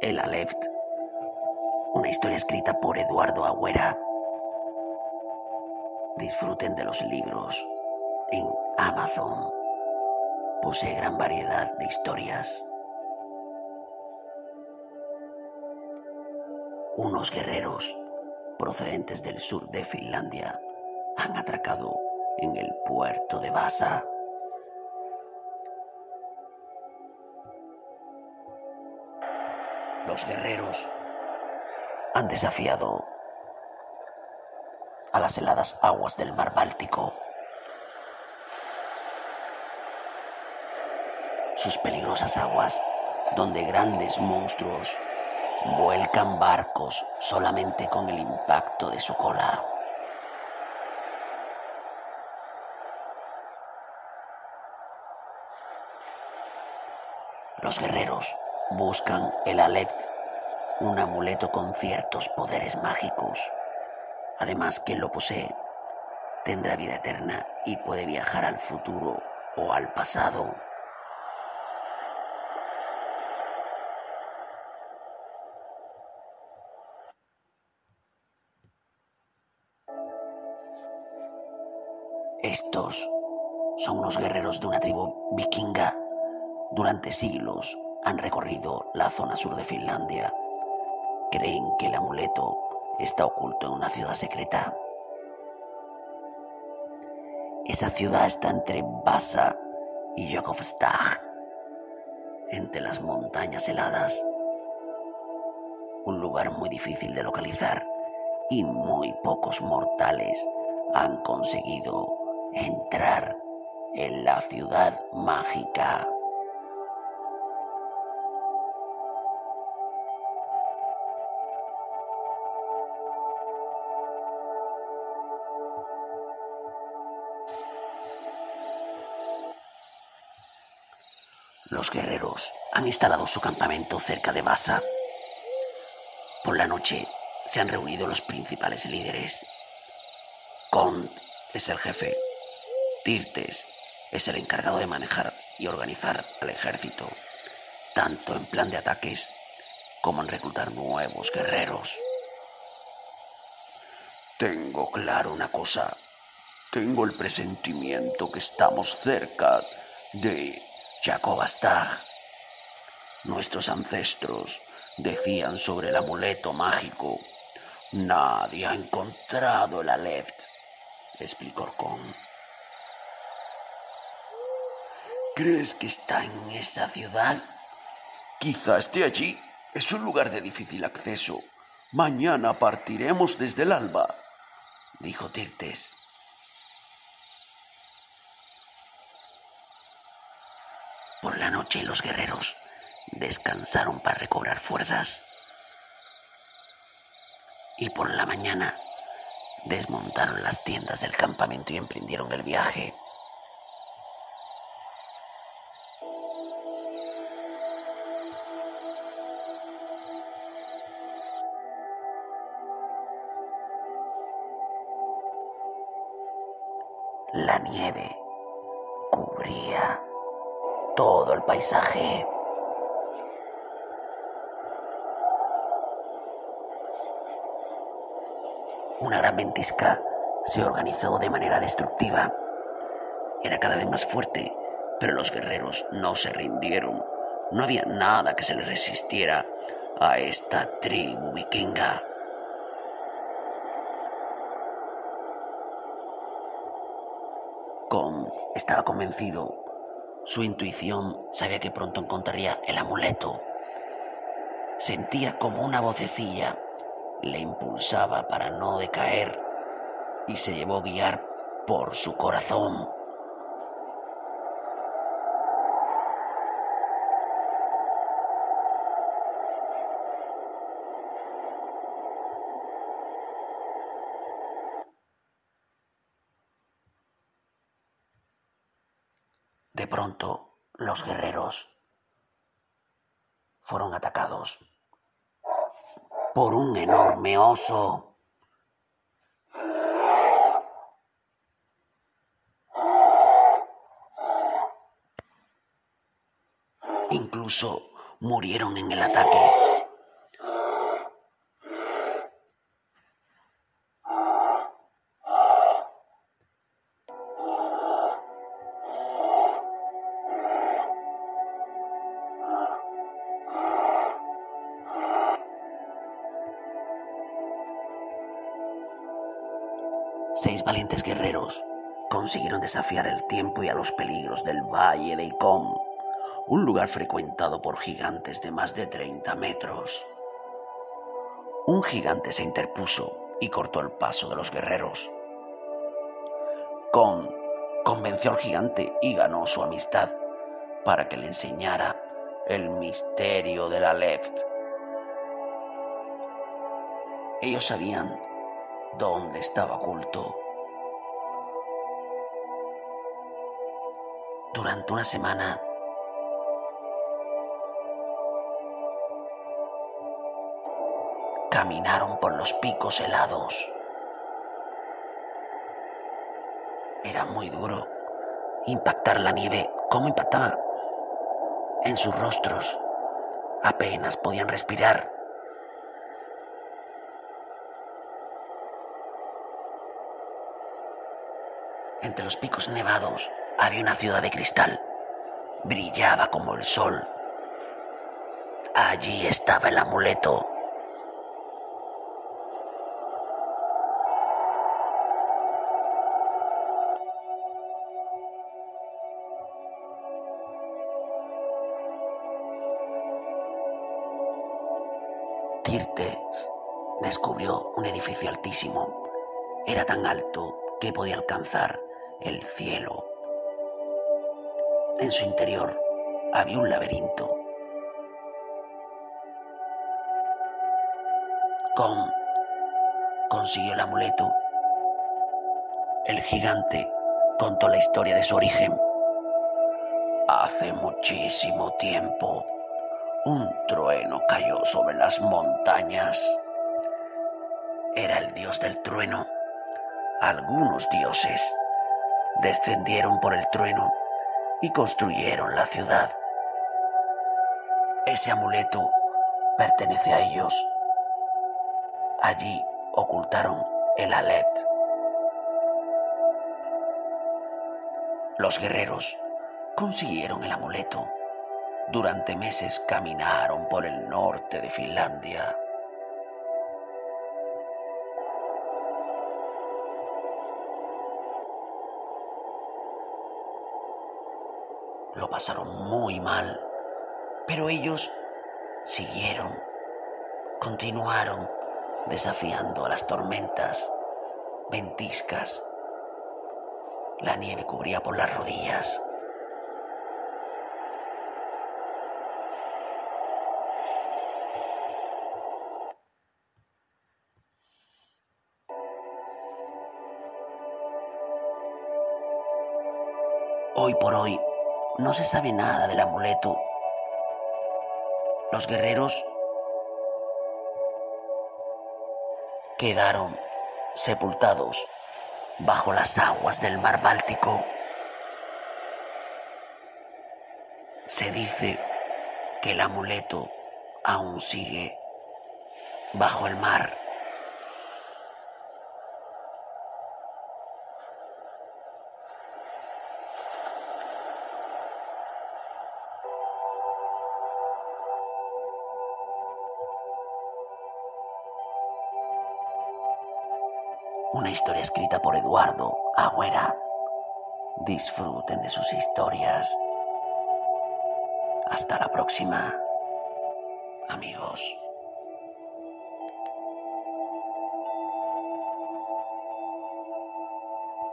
El Aleft, una historia escrita por Eduardo Agüera. Disfruten de los libros en Amazon. Posee gran variedad de historias. Unos guerreros procedentes del sur de Finlandia han atracado en el puerto de Vasa. Los guerreros han desafiado a las heladas aguas del mar Báltico. Sus peligrosas aguas, donde grandes monstruos vuelcan barcos solamente con el impacto de su cola. Los guerreros buscan el Alect, un amuleto con ciertos poderes mágicos. Además, quien lo posee tendrá vida eterna y puede viajar al futuro o al pasado. Estos son unos guerreros de una tribu vikinga. Durante siglos han recorrido la zona sur de Finlandia. Creen que el amuleto está oculto en una ciudad secreta. Esa ciudad está entre Vasa y Jakobstad, entre las montañas heladas. Un lugar muy difícil de localizar y muy pocos mortales han conseguido entrar en la ciudad mágica. Los guerreros han instalado su campamento cerca de Basa. Por la noche se han reunido los principales líderes. Kont es el jefe. Tirtes es el encargado de manejar y organizar al ejército, tanto en plan de ataques como en reclutar nuevos guerreros. Tengo claro una cosa. Tengo el presentimiento que estamos cerca de Jacobastag. Nuestros ancestros decían sobre el amuleto mágico. Nadie ha encontrado el Aleft, explicó Orcón. ¿Crees que está en esa ciudad? Quizá esté allí. Es un lugar de difícil acceso. Mañana partiremos desde el alba, dijo Tirtes. Por la noche los guerreros descansaron para recobrar fuerzas. Y por la mañana desmontaron las tiendas del campamento y emprendieron el viaje. La nieve cubría todo el paisaje. Una gran ventisca se organizó de manera destructiva. Era cada vez más fuerte, pero los guerreros no se rindieron. No había nada que se les resistiera a esta tribu vikinga. Con estaba convencido. Su intuición sabía que pronto encontraría el amuleto. Sentía como una vocecilla le impulsaba para no decaer y se llevó guiar por su corazón. De pronto, los guerreros fueron atacados por un enorme oso. Incluso murieron en el ataque. Seis valientes guerreros consiguieron desafiar el tiempo y a los peligros del valle de Icom, un lugar frecuentado por gigantes de más de 30 metros. Un gigante se interpuso y cortó el paso de los guerreros. Con convenció al gigante y ganó su amistad para que le enseñara el misterio de la Left. Ellos sabían dónde estaba oculto. Durante una semana, caminaron por los picos helados. Era muy duro impactar la nieve. ¿Cómo impactaba? En sus rostros. Apenas podían respirar. Entre los picos nevados había una ciudad de cristal. Brillaba como el sol. Allí estaba el amuleto. Tirtes descubrió un edificio altísimo. Era tan alto que podía alcanzar el cielo. En su interior había un laberinto. Con consiguió el amuleto. El gigante contó la historia de su origen. Hace muchísimo tiempo, un trueno cayó sobre las montañas. Era el dios del trueno. Algunos dioses descendieron por el trueno y construyeron la ciudad. Ese amuleto pertenece a ellos. Allí ocultaron el Alet. Los guerreros consiguieron el amuleto. Durante meses caminaron por el norte de Finlandia. Lo pasaron muy mal, pero ellos siguieron, continuaron desafiando a las tormentas, ventiscas. La nieve cubría por las rodillas. Hoy por hoy no se sabe nada del amuleto. Los guerreros quedaron sepultados bajo las aguas del mar Báltico. Se dice que el amuleto aún sigue bajo el mar. Una historia escrita por Eduardo Agüera. Disfruten de sus historias. Hasta la próxima, amigos.